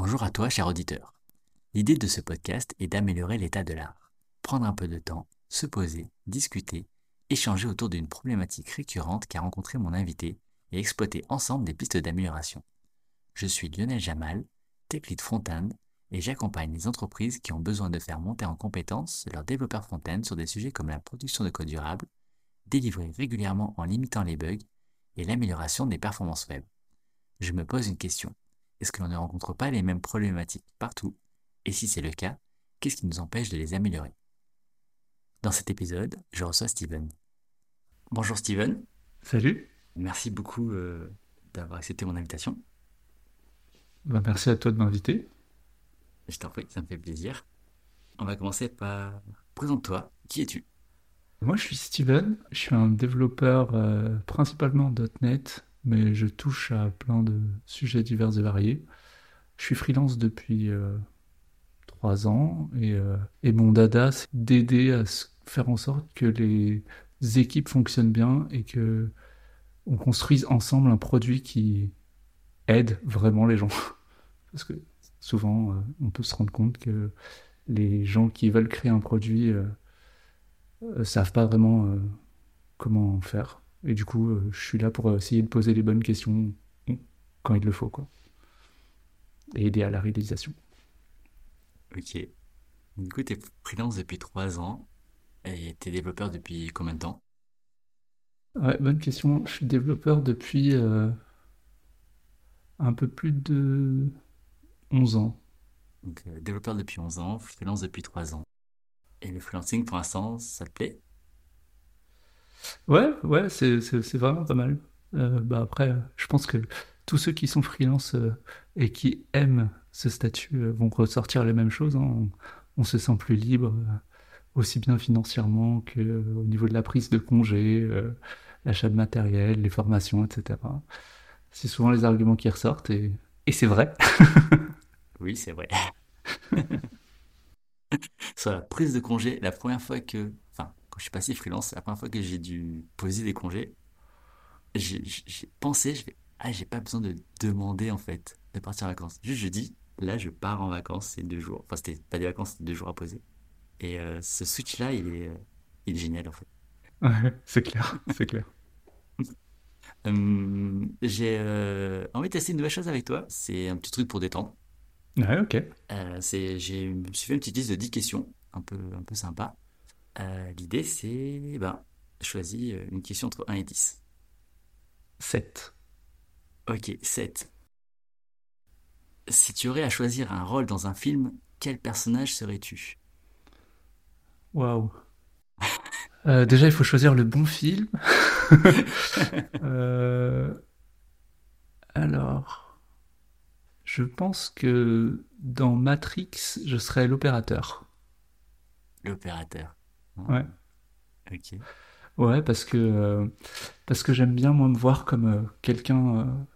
Bonjour à toi, cher auditeur. L'idée de ce podcast est d'améliorer l'état de l'art. Prendre un peu de temps, se poser, discuter, échanger autour d'une problématique récurrente qu'a rencontré mon invité et exploiter ensemble des pistes d'amélioration. Je suis Lionel Jamal, tech lead front-end, et j'accompagne les entreprises qui ont besoin de faire monter en compétence leurs développeurs front-end sur des sujets comme la production de code durable, délivrer régulièrement en limitant les bugs et l'amélioration des performances web. Je me pose une question. Est-ce que l'on ne rencontre pas les mêmes problématiques partout? Et si c'est le cas, qu'est-ce qui nous empêche de les améliorer? Dans cet épisode, je reçois Steven. Bonjour Steven. Salut. Merci beaucoup euh, d'avoir accepté mon invitation. Ben, merci à toi de m'inviter. Je t'en prie, ça me fait plaisir. On va commencer par... Présente-toi, qui es-tu? Moi je suis Steven, je suis un développeur euh, principalement .NET, mais je touche à plein de sujets divers et variés. Je suis freelance depuis euh, trois ans et, euh, et mon dada c'est d'aider à faire en sorte que les équipes fonctionnent bien et que on construise ensemble un produit qui aide vraiment les gens. Parce que souvent, euh, on peut se rendre compte que les gens qui veulent créer un produit savent pas vraiment comment faire. Et du coup, euh, je suis là pour essayer de poser les bonnes questions quand il le faut, quoi. Et aider à la réalisation. Ok. Du coup, tu es freelance depuis trois ans et tu es développeur depuis combien de temps? Ouais, bonne question. Je suis développeur depuis euh, un peu plus de 11 ans. Donc, euh, développeur depuis 11 ans, freelance depuis 3 ans. Et le freelancing, pour l'instant, ça te plaît? Ouais, ouais, c'est c'est- vraiment pas mal. Euh, bah après, je pense que tous ceux qui sont freelance euh, et qui aiment ce statut euh, vont ressortir les mêmes choses. hein. On, se sent plus libre, aussi bien financièrement que euh, au niveau de la prise de congé, l'achat de matériel, les formations, etc. C'est souvent les arguments qui ressortent et, et c'est vrai. Oui, c'est vrai. Sur la prise de congé, la première fois que, quand je suis passé freelance, la première fois que j'ai dû poser des congés, j'ai pensé, je vais, ah, j'ai pas besoin de demander en fait de partir en vacances. Juste, je dis, là, je pars en vacances, c'est deux jours. Enfin, c'était pas des vacances, c'était deux jours à poser. Et euh, ce switch-là, il est, euh, il est génial en fait. Ouais, c'est clair, c'est clair. Hum, j'ai euh, envie de tester une nouvelle chose avec toi. C'est un petit truc pour détendre. Ouais, ok. C'est, j'ai, je me suis fait une petite liste de 10 questions, un peu, un peu sympa. Euh, l'idée, c'est, ben, choisis euh, une question entre 1 et 10. 7. Ok, 7. Si tu aurais à choisir un rôle dans un film, quel personnage serais-tu? Waouh. Euh, déjà, il faut choisir le bon film. Euh, alors, je pense que dans Matrix, je serais l'opérateur. L'opérateur. Ouais. Ok. Ouais, parce que, euh, parce que j'aime bien, moi, me voir comme euh, quelqu'un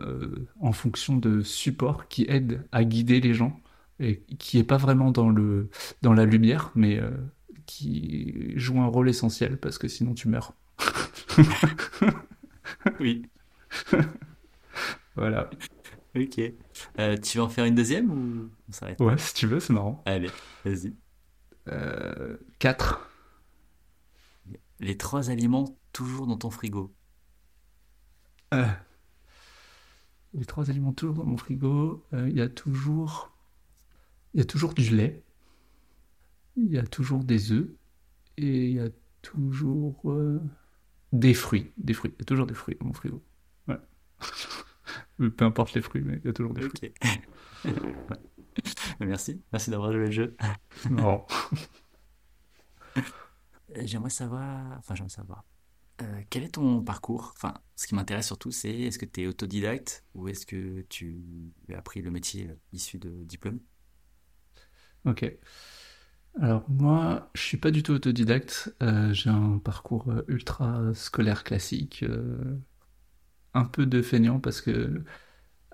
euh, en fonction de support qui aide à guider les gens et qui est pas vraiment dans le, dans la lumière, mais qui joue un rôle essentiel parce que sinon tu meurs. Oui. Voilà. Ok. Tu veux en faire une deuxième ou on s'arrête? Ouais, si tu veux, c'est marrant. Allez, vas-y. Euh, 4. Les trois aliments toujours dans ton frigo. Euh, les trois aliments toujours dans mon frigo. Euh, Il y a toujours, il y a toujours du lait. Il y a toujours des œufs. Et il y a toujours euh, des fruits. Des fruits. Il y a toujours des fruits dans mon frigo. Ouais. Peu importe les fruits, mais il y a toujours des fruits. Merci. Merci d'avoir joué le jeu. Marrant. Euh, J'aimerais savoir, enfin j'aimerais savoir, euh, quel est ton parcours? Enfin, ce qui m'intéresse surtout, c'est est-ce que tu es autodidacte ou est-ce que tu as appris le métier euh, issu de diplôme? Ok. Alors moi, je suis pas du tout autodidacte. Euh, j'ai un parcours ultra scolaire classique, euh, un peu de feignant parce que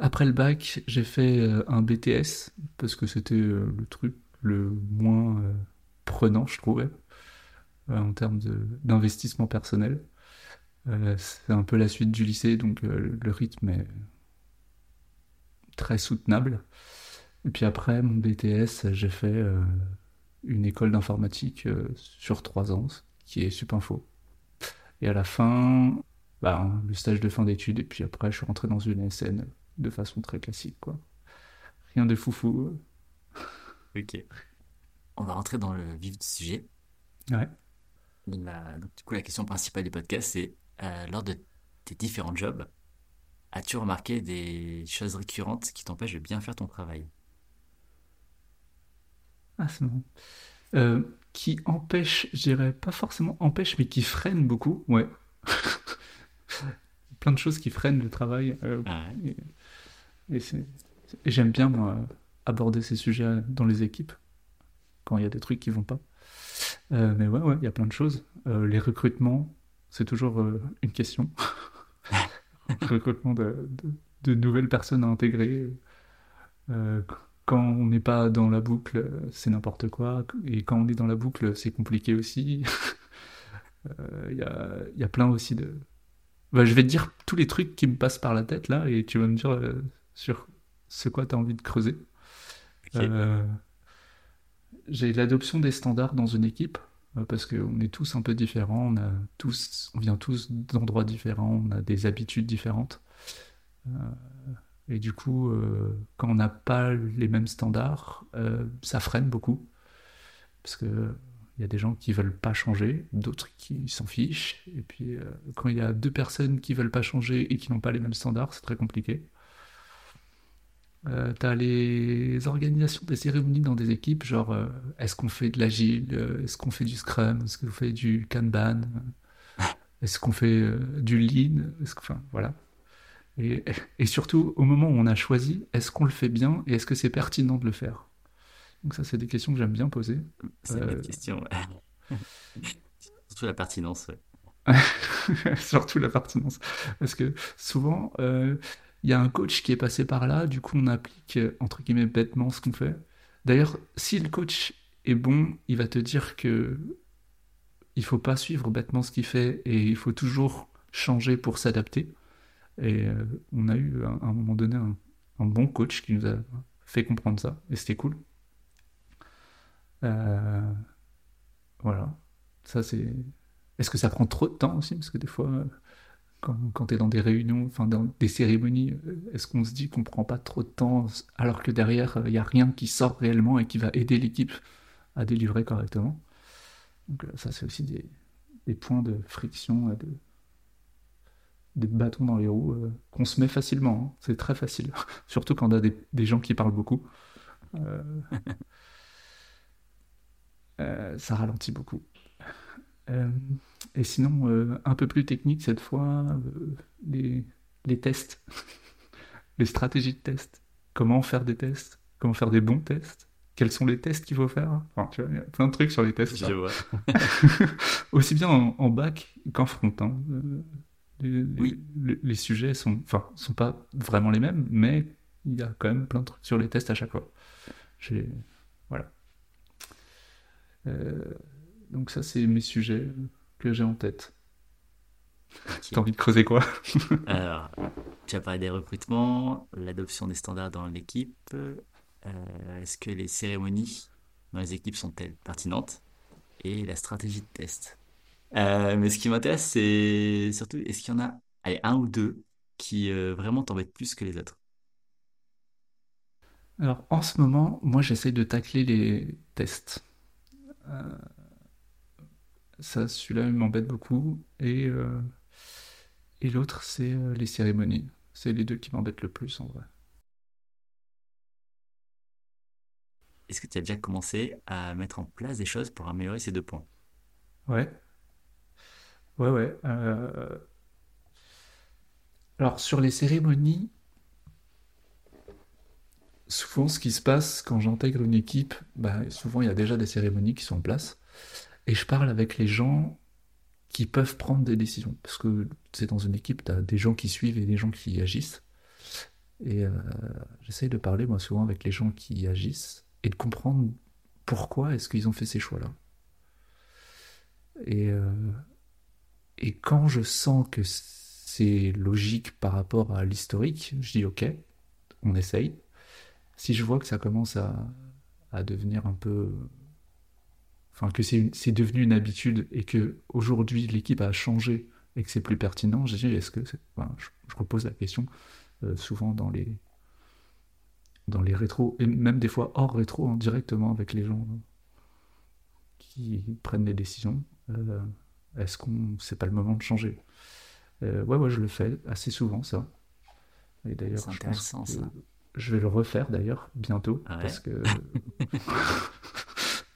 après le bac, j'ai fait euh, un BTS parce que c'était euh, le truc le moins euh, prenant, je trouvais, en termes d'investissement personnel. C'est un peu la suite du lycée, donc le rythme est très soutenable. Et puis après, mon BTS, j'ai fait une école d'informatique sur trois ans, qui est Supinfo. Et à la fin, bah, le stage de fin d'études, et puis après, je suis rentré dans une SN de façon très classique, quoi. Rien de foufou. Ok. On va rentrer dans le vif du sujet. Ouais. La- donc, du coup, la question principale du podcast, c'est euh, lors de tes différents jobs, as-tu remarqué des choses récurrentes qui t'empêchent de bien faire ton travail? Ah, c'est marrant. Euh, qui empêche, je dirais pas forcément empêche, mais qui freine beaucoup, ouais. Plein de choses qui freinent le travail. euh, Ah ouais. et et j'aime bien, aborder ces sujets dans les équipes, quand il y a des trucs qui vont pas. Euh, mais ouais, ouais, il y a plein de choses. Euh, les recrutements, c'est toujours euh, une question. Recrutement de, nouvelles personnes à intégrer. Quand on n'est pas dans la boucle, c'est n'importe quoi. Et quand on est dans la boucle, c'est compliqué aussi. Il y a, y a plein aussi de... Bah, je vais te dire tous les trucs qui me passent par la tête là, et tu vas me dire sur ce quoi tu as envie de creuser. Euh, j'ai l'adoption des standards dans une équipe, euh, parce qu'on est tous un peu différents, on a tous, on vient tous d'endroits différents, on a des habitudes différentes. Euh, et du coup, euh, quand on n'a pas les mêmes standards, ça freine beaucoup. Parce que il y a des gens qui veulent pas changer, d'autres qui s'en fichent. Et puis, euh, quand il y a deux personnes qui veulent pas changer et qui n'ont pas les mêmes standards, c'est très compliqué. Euh, t'as les organisations des cérémonies dans des équipes, genre euh, est-ce qu'on fait de l'agile, euh, est-ce qu'on fait du scrum, est-ce qu'on fait du kanban, euh, est-ce qu'on fait euh, du lean, est-ce que- enfin voilà. Et, et surtout au moment où on a choisi, est-ce qu'on le fait bien et est-ce que c'est pertinent de le faire? Donc ça c'est des questions que j'aime bien poser. C'est une question. ouais. Surtout la pertinence, ouais. Surtout la pertinence. Parce que souvent, il y a un coach qui est passé par là, du coup on applique, euh, entre guillemets, bêtement ce qu'on fait. D'ailleurs, si le coach est bon, il va te dire que il faut pas suivre bêtement ce qu'il fait et il faut toujours changer pour s'adapter. Et euh, on a eu à un, moment donné un, bon coach qui nous a fait comprendre ça, et c'était cool. Euh, voilà. Ça, c'est. Est-ce que ça prend trop de temps aussi? Parce que des fois, quand, quand tu es dans des réunions, enfin dans des cérémonies, euh, est-ce qu'on se dit qu'on prend pas trop de temps alors que derrière, il n'y a rien qui sort réellement et qui va aider l'équipe à délivrer correctement? Donc euh, ça, c'est aussi des, points de friction, des bâtons dans les roues euh, qu'on se met facilement. hein. C'est très facile. Surtout quand on a des, gens qui parlent beaucoup. Euh, euh, ça ralentit beaucoup. Euh, et sinon, euh, un peu plus technique cette fois, euh, les, les tests, les stratégies de test. Comment faire des tests, comment faire des bons tests, quels sont les tests qu'il faut faire? Enfin, tu vois, il y a plein de trucs sur les tests. Je là. vois. Aussi bien en, en bac qu'en front. hein. Les, les- Oui. les- les sujets sont, enfin, sont pas vraiment les mêmes, mais il y a quand même plein de trucs sur les tests à chaque fois. Voilà. Euh, donc ça, c'est mes sujets que j'ai en tête. Ok. T'as envie de creuser quoi? Alors, tu as parlé des recrutements, l'adoption des standards dans l'équipe. Euh, est-ce que les cérémonies dans les équipes sont-elles pertinentes? Et la stratégie de test? Euh, mais ce qui m'intéresse, c'est surtout, est-ce qu'il y en a, allez, un ou deux qui euh, vraiment t'embêtent plus que les autres? Alors, en ce moment, moi, j'essaye de tacler les tests. Ça, celui-là, il m'embête beaucoup. Et, euh, et l'autre, c'est euh, les cérémonies. C'est les deux qui m'embêtent le plus, en vrai. Est-ce que tu as déjà commencé à mettre en place des choses pour améliorer ces deux points? Ouais, ouais, ouais. euh, Alors, sur les cérémonies, souvent, ce qui se passe quand j'intègre une équipe, bah, souvent, il y a déjà des cérémonies qui sont en place. Et je parle avec les gens qui peuvent prendre des décisions. Parce que c'est dans une équipe, tu as des gens qui suivent et des gens qui agissent. Et euh, j'essaye de parler, moi, souvent avec les gens qui agissent et de comprendre pourquoi est-ce qu'ils ont fait ces choix-là. Et, euh, et quand je sens que c'est logique par rapport à l'historique, je dis OK, on essaye. Si je vois que ça commence à, à devenir un peu enfin que c'est devenu une habitude et que aujourd'hui l'équipe a changé et que c'est plus pertinent, je dis est-ce que enfin, je, repose la question euh, souvent dans les dans les rétros et même des fois hors rétro hein, directement avec les gens qui prennent les décisions. Euh, est-ce qu'on c'est pas le moment de changer? Euh, Ouais ouais je le fais assez souvent ça. Et d'ailleurs je pense ça. je vais le refaire d'ailleurs bientôt ah parce que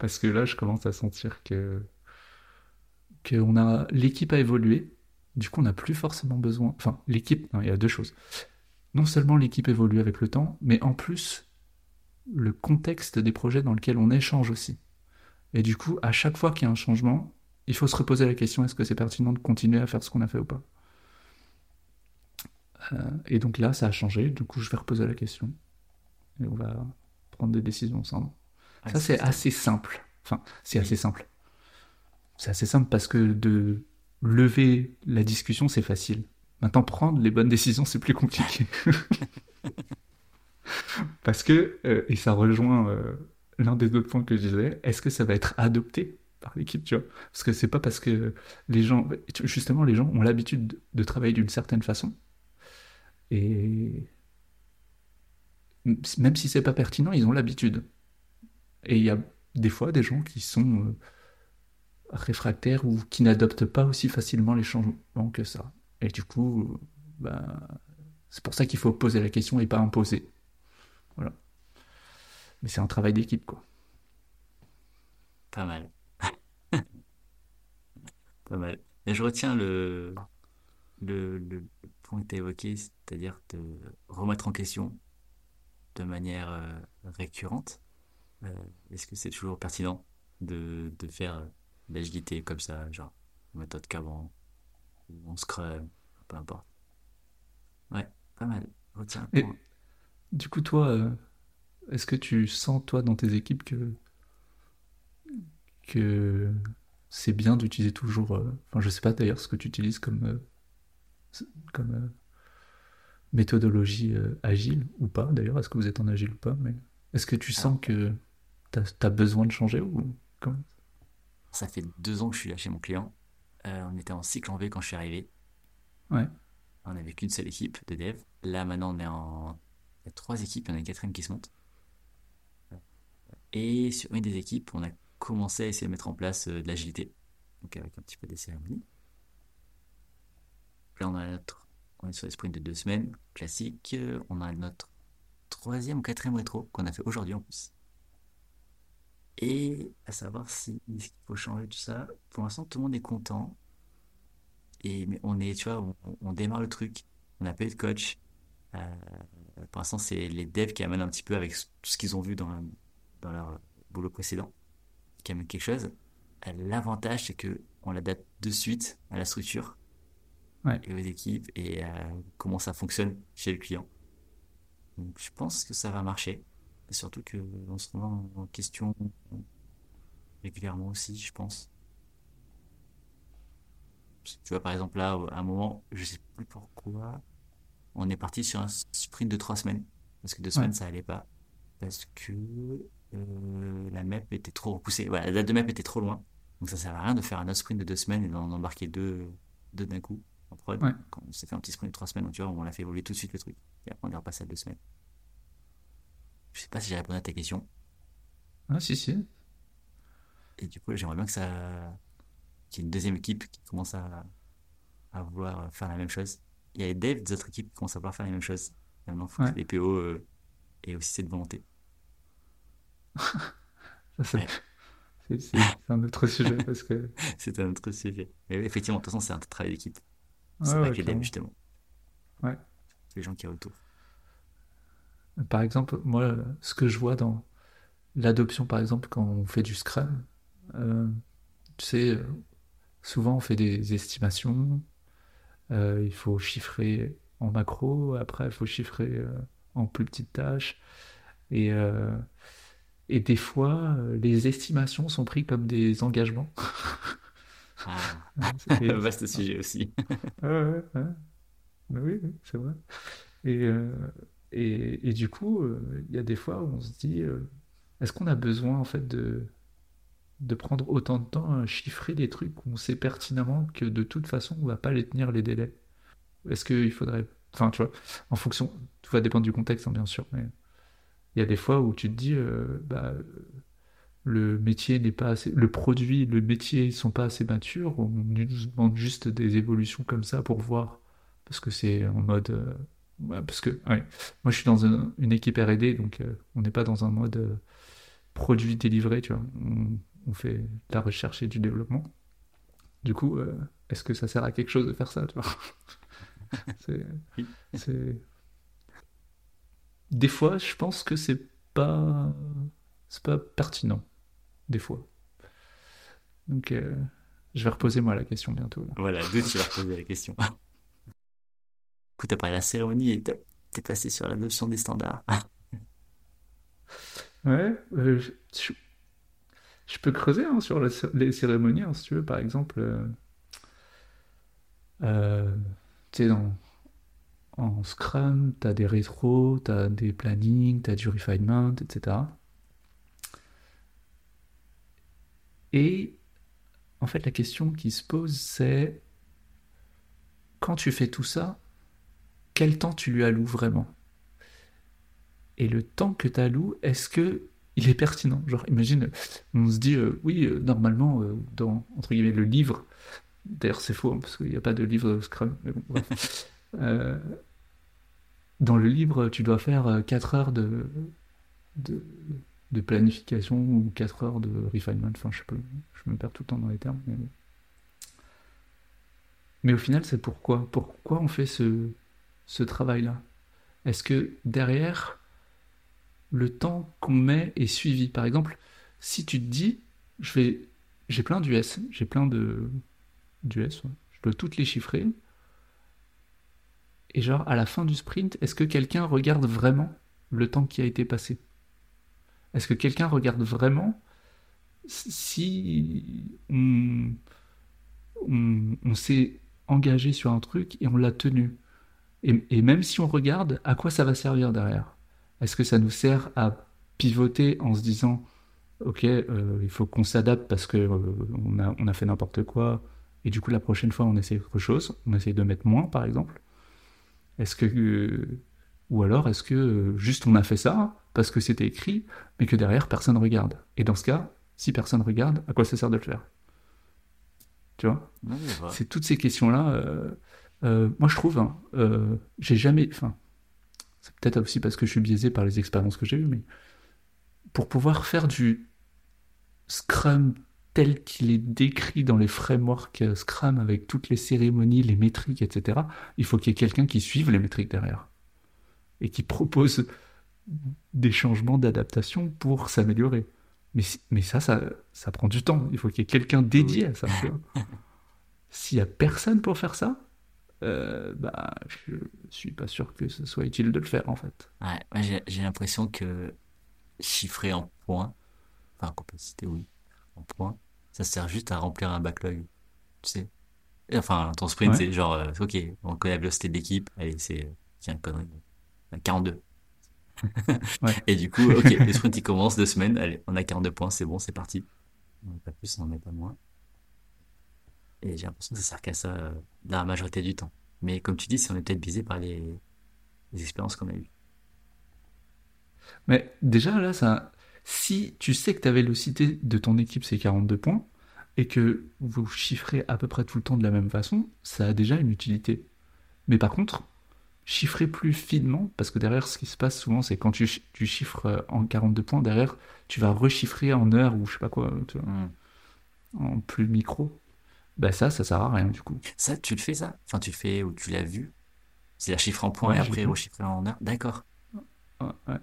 parce que là, je commence à sentir que, a l'équipe a évolué. Du coup, on n'a plus forcément besoin. Enfin, l'équipe, il y a deux choses. Non seulement l'équipe évolue avec le temps, mais en plus, le contexte des projets dans lequel on échange aussi. Et du coup, à chaque fois qu'il y a un changement, il faut se reposer la question est-ce que c'est pertinent de continuer à faire ce qu'on a fait ou pas? Euh, Et donc là, ça a changé. Du coup, je vais reposer la question. Et on va prendre des décisions ensemble ça, c'est assez simple. Enfin, c'est assez simple. C'est assez simple parce que de lever la discussion, c'est facile. Maintenant, prendre les bonnes décisions, c'est plus compliqué. parce que, euh, et ça rejoint euh, l'un des autres points que je disais, est-ce que ça va être adopté par l'équipe, tu vois? Parce que c'est pas parce que les gens, justement, les gens ont l'habitude de travailler d'une certaine façon. Et même si c'est pas pertinent, ils ont l'habitude. Et il y a des fois des gens qui sont euh, réfractaires ou qui n'adoptent pas aussi facilement les changements que ça. Et du coup, bah, c'est pour ça qu'il faut poser la question et pas imposer. Voilà. Mais c'est un travail d'équipe, quoi. Pas mal. pas mal. Mais je retiens le, le, le point que tu as évoqué, c'est-à-dire de remettre en question de manière euh, récurrente euh, est-ce que c'est toujours pertinent de, de faire l'agilité comme ça, genre en méthode qu'avant, ou en scrum, peu importe? Ouais, pas mal. Retiens. Et, du coup, toi, euh, est-ce que tu sens, toi, dans tes équipes que, que c'est bien d'utiliser toujours. Euh, enfin, je sais pas d'ailleurs ce que tu utilises comme, comme méthodologie agile ou pas. D'ailleurs, est-ce que vous êtes en agile ou pas Mais est-ce que tu sens que T'as as besoin de changer ou comment? Ça fait deux ans que je suis là chez mon client. Euh, on était en cycle en V quand je suis arrivé. Ouais. On n'avait qu'une seule équipe de dev. Là, maintenant, on est en. Il y a trois équipes, il y en a une quatrième qui se monte. Et sur une des équipes, on a commencé à essayer de mettre en place euh, de l'agilité. Donc, avec un petit peu des cérémonies. Là, on a notre. On est sur les sprints de deux semaines, classique. On a notre troisième ou quatrième rétro qu'on a fait aujourd'hui en plus et à savoir si il faut changer tout ça. Pour l'instant, tout le monde est content. Et mais on est, tu vois, on, démarre le truc. On n'a pas eu de coach. Euh, pour l'instant, c'est les devs qui amènent un petit peu avec tout ce qu'ils ont vu dans, dans leur boulot précédent, qui amènent quelque chose. Euh, l'avantage, c'est que on l'adapte de suite à la structure et aux équipes et à comment ça fonctionne chez le client. Donc, je pense que ça va marcher surtout qu'on se remet en question régulièrement aussi, je pense. Tu vois, par exemple, là, à un moment, je sais plus pourquoi, on est parti sur un sprint de trois semaines. Parce que deux semaines, ça allait pas. Parce que euh, la map était trop repoussée. Voilà, la date de map était trop loin. Donc ça sert à rien de faire un autre sprint de deux semaines et d'en embarquer deux, deux d'un coup en prod. Quand on s'est fait un petit sprint de trois semaines, tu vois, on l'a fait évoluer tout de suite le truc. Et après, on est repassé à deux semaines. Je sais pas si j'ai répondu à ta question. Ah, si, si. Et du coup, j'aimerais bien que ça. qu'il y ait une deuxième équipe qui commence à, à vouloir faire la même chose. Il y a les devs des autres équipes qui commencent à vouloir faire la même chose. Maintenant, il faut que les PO euh, aient aussi cette volonté. c'est un autre sujet parce que. c'est un autre sujet. Mais effectivement, de toute façon, c'est un travail d'équipe. C'est pas que les devs, justement. Ouais. C'est les gens qui y autour. Par exemple, moi, ce que je vois dans l'adoption, par exemple, quand on fait du Scrum, euh, tu sais, euh, souvent on fait des estimations, euh, il faut chiffrer en macro, après il faut chiffrer en plus petites tâches, et, et des fois, les estimations sont prises comme des engagements. Ah, vaste sujet aussi. ouais, ouais, oui, c'est vrai. Et, et, du coup, euh, il y a des fois où on se dit, euh, est-ce qu'on a besoin en fait de, de prendre autant de temps à chiffrer des trucs où on sait pertinemment que de toute façon on va pas les tenir les délais? Est-ce qu'il faudrait, enfin tu vois, en fonction, tout va dépendre du contexte hein, bien sûr, mais il y a des fois où tu te dis, bah le métier n'est pas assez, le produit, le métier sont pas assez matures, on nous demande juste des évolutions comme ça pour voir, parce que c'est en mode, euh, parce que moi je suis dans une équipe R&D, donc euh, on n'est pas dans un mode euh, produit délivré, tu vois, on, fait de la recherche et du développement. Du coup, est-ce que ça sert à quelque chose de faire ça, tu vois? C'est, Des fois, je pense que c'est pas, c'est pas pertinent des fois. Donc, euh, je vais reposer moi la question bientôt. Voilà, d'où tu vas reposer la question. Écoute, après la cérémonie et t'es passé sur la notion des standards. ouais, euh, je, peux creuser hein, sur les cérémonies, hein, si tu veux, par exemple. Euh, tu sais, en Scrum, tu as des rétros, tu as des plannings, tu as du refinement, etc. Et en fait, la question qui se pose, c'est quand tu fais tout ça, quel temps tu lui alloues vraiment? Et le temps que tu alloues, est-ce que il est pertinent? Genre, imagine, on se dit, euh, oui, euh, normalement, euh, dans, entre guillemets, le livre, d'ailleurs c'est faux, hein, parce qu'il n'y a pas de livre Scrum, mais bon, bref. dans le livre, tu dois faire 4 heures de, de, de planification ou 4 heures de refinement. Enfin, je, peux, je me perds tout le temps dans les termes. Mais, au final, c'est pourquoi? Pourquoi on fait ce, ce travail-là. Est-ce que derrière, le temps qu'on met est suivi? Par exemple, si tu te dis, j'ai plein d'US, j'ai plein de d'US, je dois toutes les chiffrer. Et genre, à la fin du sprint, est-ce que quelqu'un regarde vraiment le temps qui a été passé? Est-ce que quelqu'un regarde vraiment si on, s'est engagé sur un truc et on l'a tenu? Et, même si on regarde, à quoi ça va servir derrière? Est-ce que ça nous sert à pivoter en se disant ok, euh, il faut qu'on s'adapte parce que euh, on, a, on a fait n'importe quoi et du coup la prochaine fois on essaie autre chose, on essaie de mettre moins par exemple? Est-ce que euh, ou alors est-ce que juste on a fait ça parce que c'était écrit, mais que derrière personne regarde? Et dans ce cas, si personne regarde, à quoi ça sert de le faire? Tu vois C'est toutes ces questions-là. Euh, euh, moi, je trouve, hein, euh, j'ai jamais. Enfin, c'est peut-être aussi parce que je suis biaisé par les expériences que j'ai eues, mais pour pouvoir faire du Scrum tel qu'il est décrit dans les frameworks Scrum avec toutes les cérémonies, les métriques, etc., il faut qu'il y ait quelqu'un qui suive les métriques derrière et qui propose des changements d'adaptation pour s'améliorer. Mais, mais ça, ça, ça prend du temps. Il faut qu'il y ait quelqu'un dédié à ça. S'il n'y a personne pour faire ça, euh, bah, je suis pas sûr que ce soit utile de le faire en fait. Ouais, j'ai l'impression que chiffrer en points, enfin en complexité, oui, en points, ça sert juste à remplir un backlog. Tu sais Enfin, ton sprint, c'est genre, euh, ok, on connaît la velocité de l'équipe, allez, c'est, tiens, connerie, 42. Et du coup, ok, le sprint il commence deux semaines, allez, on a 42 points, c'est bon, c'est parti. On met pas plus, on met pas moins. Et j'ai l'impression que ça sert qu'à ça euh, la majorité du temps. Mais comme tu dis, si on est peut-être biaisé par les, expériences qu'on a eues. Mais déjà là, ça, si tu sais que ta vélocité de ton équipe c'est 42 points et que vous chiffrez à peu près tout le temps de la même façon, ça a déjà une utilité. Mais par contre, chiffrer plus finement, parce que derrière, ce qui se passe souvent, c'est quand tu, tu, chiffres euh, en 42 points, derrière, tu vas rechiffrer en heures ou je sais pas quoi, hmm. en plus micro. Ben ça, ça sert à rien du coup. Ça, tu le fais ça? Enfin, tu fais ou tu l'as vu? C'est la chiffre en points et après rechiffrer en heures D'accord. Ouais.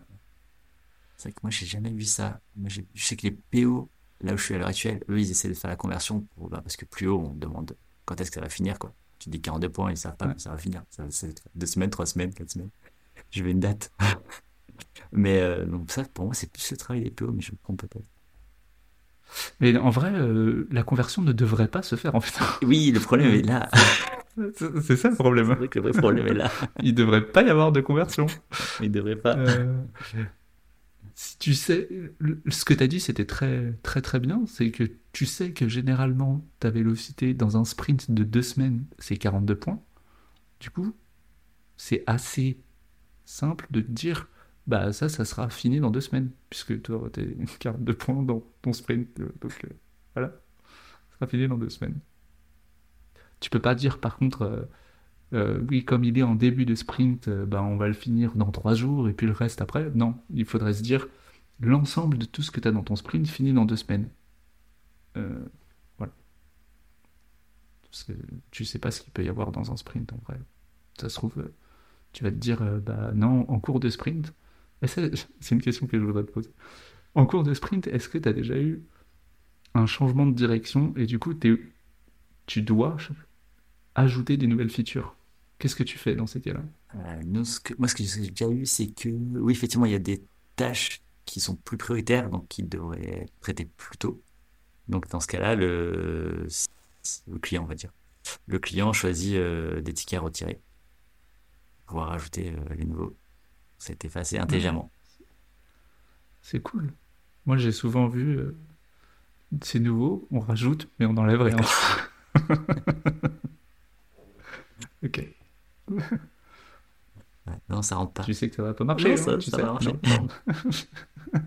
C'est vrai que moi, j'ai jamais vu ça. Moi, je sais que les PO, là où je suis à l'heure actuelle, eux, ils essaient de faire la conversion pour, bah, parce que plus haut, on demande quand est-ce que ça va finir, quoi tu dis 42 points, ils savent pas, ça va finir. Ça, deux semaines, trois semaines, quatre semaines. Je vais une date. mais euh, donc ça, pour moi, c'est plus le travail des PO, mais je me trompe peut-être. Mais en vrai, euh, la conversion ne devrait pas se faire en fait. Oui, le problème est là. C'est ça le problème. C'est vrai que le vrai problème est là. Il devrait pas y avoir de conversion. Il devrait pas. Euh, si tu sais, ce que tu as dit, c'était très, très, très bien. C'est que tu sais que généralement, ta vélocité dans un sprint de deux semaines, c'est 42 points. Du coup, c'est assez simple de te dire, bah ça, ça sera fini dans deux semaines, puisque tu auras tes 42 points dans ton sprint. euh, Donc euh, voilà, ça sera fini dans deux semaines. Tu peux pas dire par contre, euh, oui, comme il est en début de sprint, bah, on va le finir dans trois jours et puis le reste après. Non, il faudrait se dire, l'ensemble de tout ce que tu as dans ton sprint finit dans deux semaines. Voilà. Parce que tu sais pas ce qu'il peut y avoir dans un sprint en vrai. Ça se trouve, tu vas te dire, bah non, en cours de sprint, c'est une question que je voudrais te poser. En cours de sprint, est-ce que tu as déjà eu un changement de direction et du coup, tu dois ajouter des nouvelles features? Qu'est-ce que tu fais dans ces cas-là? Euh, moi, ce que j'ai déjà eu, c'est que, oui, effectivement, il y a des tâches qui sont plus prioritaires, donc qui devraient être traitées plus tôt. Donc, dans ce cas-là, le, le client, on va dire, le client choisit euh, des tickets à retirer, pour pouvoir ajouter euh, les nouveaux. Fait assez intelligemment. C'est cool. Moi, j'ai souvent vu, euh, c'est nouveau, on rajoute, mais on enlève rien. ok. Ouais, non, ça rentre pas. Tu sais que ça va pas marcher. Non, hein, ça- tu ça sais. va marcher. Non, non.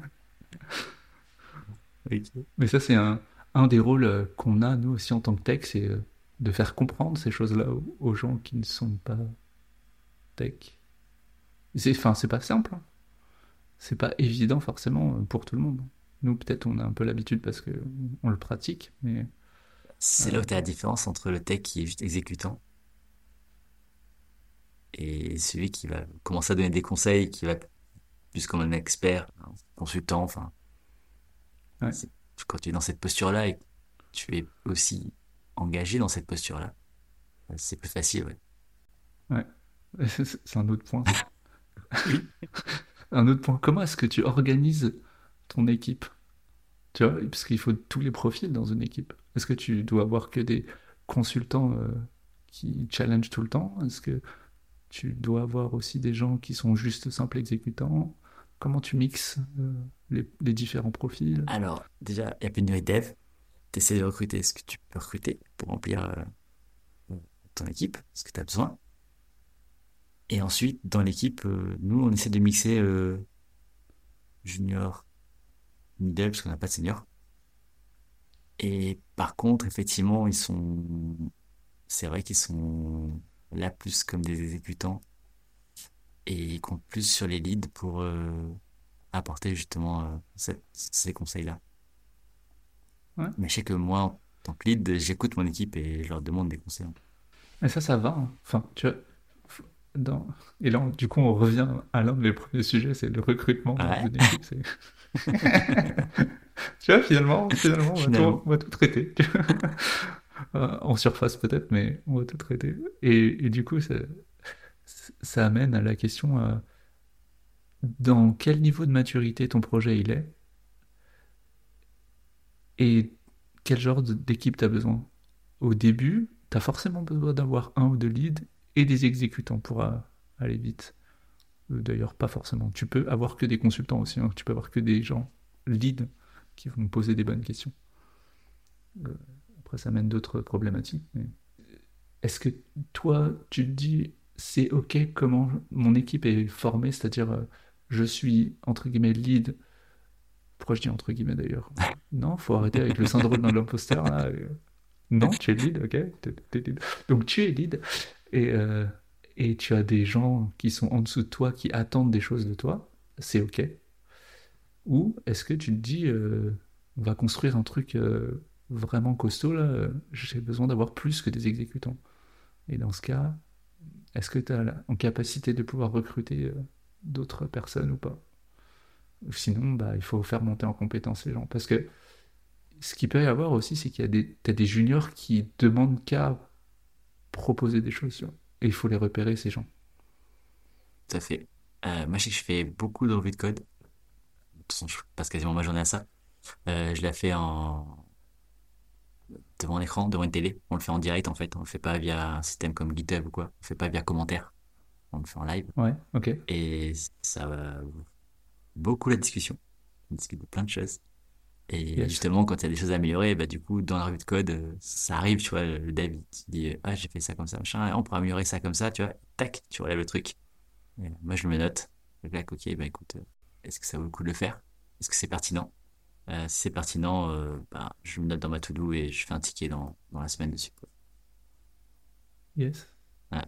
Oui. Mais ça, c'est un, un des rôles euh, qu'on a, nous aussi, en tant que tech, c'est euh, de faire comprendre ces choses-là aux gens qui ne sont pas tech. C'est, enfin, c'est pas simple. hein. C'est pas évident, forcément, euh, pour tout le monde. Nous, peut-être, on a un peu l'habitude parce que on le pratique, mais C'est là où tu as la différence entre le tech qui est juste exécutant et celui qui va commencer à donner des conseils, qui va plus comme un expert, un consultant, enfin. Ouais. Quand tu es dans cette posture-là et que tu es aussi engagé dans cette posture-là, c'est plus facile, ouais. c'est un autre point. un autre point. Comment est-ce que tu organises ton équipe? Tu vois, parce qu'il faut tous les profils dans une équipe. Est-ce que tu dois avoir que des consultants euh, qui challenge tout le temps? Est-ce que tu dois avoir aussi des gens qui sont juste simples exécutants? Comment tu mixes euh, les, les différents profils? Alors, déjà, il y a pénurie de dev. Tu essaies de recruter ce que tu peux recruter pour remplir euh, ton équipe, ce que tu as besoin. Et ensuite, dans l'équipe, euh, nous, on essaie de mixer euh, junior, middle, parce qu'on n'a pas de senior. Et par contre, effectivement, ils sont. C'est vrai qu'ils sont là plus comme des exécutants et ils comptent plus sur les leads pour euh, apporter justement cette- ces conseils-là. Ouais. Mais je sais que moi, en tant que lead, j'écoute mon équipe et je leur demande des conseils. Et ça, ça va. hein. Enfin, tu vois, dans... Et là, on- du coup, on revient à l'un des premiers sujets, c'est le recrutement dans Ouais. une équipe. c'est- tu vois, finalement, finalement, on va, Finalement. Tout, on va tout traiter. Euh, en surface peut-être, mais on va tout traiter. Et, et du coup, ça, ça amène à la question euh, dans quel niveau de maturité ton projet il est? Et quel genre d'équipe tu as besoin? Au début, tu as forcément besoin d'avoir un ou deux leads et des exécutants pour euh, aller vite. Euh, D'ailleurs, pas forcément. Tu peux avoir que des consultants aussi. hein. Tu peux avoir que des gens leads qui vont poser des bonnes questions. Euh, après, ça mène d'autres problématiques. mais- Est-ce que toi, tu te dis, c'est OK comment mon équipe est formée, c'est-à-dire euh, je suis entre guillemets lead. Pourquoi je dis entre guillemets d'ailleurs? Non, faut arrêter avec le syndrome de l'imposteur. là. Non, tu es lead, ok T'es- t'es lead. Donc tu es lead et, euh, et tu as des gens qui sont en dessous de toi qui attendent des choses de toi. C'est OK. Ou est-ce que tu te dis, euh, on va construire un truc euh, vraiment costaud j'ai besoin d'avoir plus que des exécutants. Et dans ce cas, est-ce que tu as en capacité de pouvoir recruter d'autres personnes ou pas? Sinon, bah, il faut faire monter en compétence les gens. Parce que ce qu'il peut y avoir aussi, c'est qu'il y a t'as des juniors qui demandent qu'à proposer des choses. tu vois. Et il faut les repérer, ces gens. Tout à fait. Euh, moi, je sais que je fais beaucoup de revues de code. De toute façon, je passe quasiment ma journée à ça. Euh, je la fais en devant un écran, devant une télé. On le fait en direct en fait. On le fait pas via un système comme GitHub ou quoi. On le fait pas via commentaire. On le fait en live. Ouais, ok. Et ça va beaucoup la discussion. On discute de plein de choses. Et Yes. justement, quand il y a des choses à améliorer, bah, du coup, dans la revue de code, euh, ça arrive, tu vois, le dev, te dit, euh, ah, j'ai fait ça comme ça, machin, on pourrait améliorer ça comme ça, tu vois, tac, tu relèves le truc. Et moi, je me note. Je claque, ok, bah, écoute, euh, est-ce que ça vaut le coup de le faire? Est-ce que c'est pertinent? Euh, si c'est pertinent, euh, bah, je me note dans ma to-do et je fais un ticket dans, dans la semaine dessus, quoi. Yes.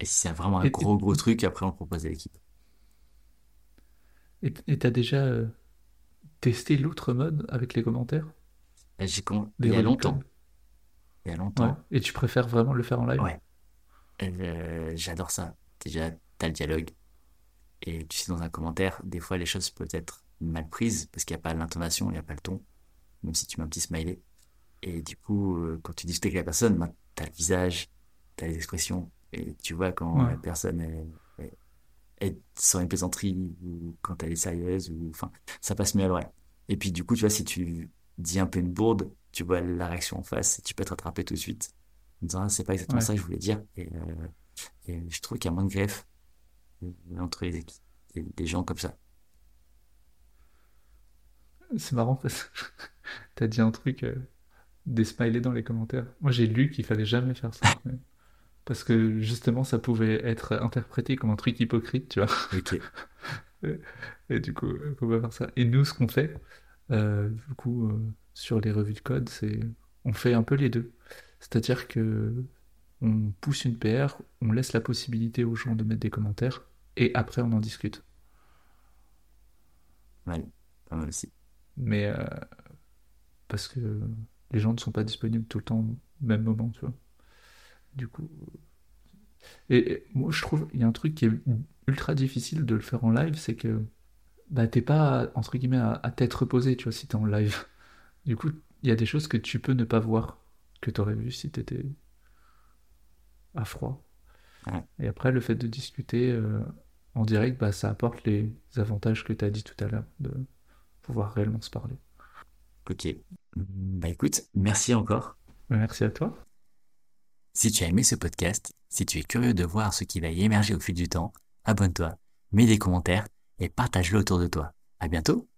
Et si c'est vraiment un Et- gros, gros truc, après, on le propose à l'équipe. Et et t'as déjà euh, testé l'autre mode avec les commentaires? Là, j'ai con- il y a longtemps, il y a Ouais. longtemps, Et tu préfères vraiment le faire en live? ouais, euh, j'adore ça. Déjà, t'as le dialogue. Et tu sais, dans un commentaire, des fois, les choses peuvent être mal prises parce qu'il n'y a pas l'intonation, il n'y a pas le ton, même si tu mets un petit smiley. Et du coup, euh, quand tu discutes avec la personne, ben, tu as le visage, tu as les expressions. Et tu vois quand Ouais. la personne est, est sans une plaisanterie ou quand elle est sérieuse, ou enfin, ça passe mieux à l'oreille. Et puis, du coup, tu vois, si tu dis un peu une bourde, tu vois la réaction en face et tu peux te rattraper tout de suite en disant, ah, c'est pas exactement Ouais. ça que je voulais dire. Et, euh, et je trouve qu'il y a moins de greffe euh, entre les équipes, des, des gens comme ça. C'est marrant parce que t'as dit un truc, euh, des smileys dans les commentaires. Moi, j'ai lu qu'il fallait jamais faire ça. mais- Parce que justement, ça pouvait être interprété comme un truc hypocrite, tu vois. Ok. Et du coup, faut pas faire ça. Et nous, ce qu'on fait, euh, du coup, euh, sur les revues de code, c'est on fait un peu les deux. C'est-à-dire que on pousse une PR, on laisse la possibilité aux gens de mettre des commentaires, et après on en discute. Mal. Pas mal aussi. Mais euh, parce que les gens ne sont pas disponibles tout le temps au même moment, tu vois. Du coup. Et, et moi, je trouve, il y a un truc qui est ultra difficile de le faire en live, c'est que bah, t'es pas, entre guillemets, à, à tête reposée, tu vois, si t'es en live. Du coup, il y a des choses que tu peux ne pas voir, que t'aurais vu si t'étais à froid. Ouais. Et après, le fait de discuter euh, en direct, bah, ça apporte les avantages que t'as dit tout à l'heure, de pouvoir réellement se parler. Ok. Bah écoute, merci encore. Merci à toi. Si tu as aimé ce podcast, si tu es curieux de voir ce qui va y émerger au fil du temps, abonne-toi, mets des commentaires et partage-le autour de toi. À bientôt!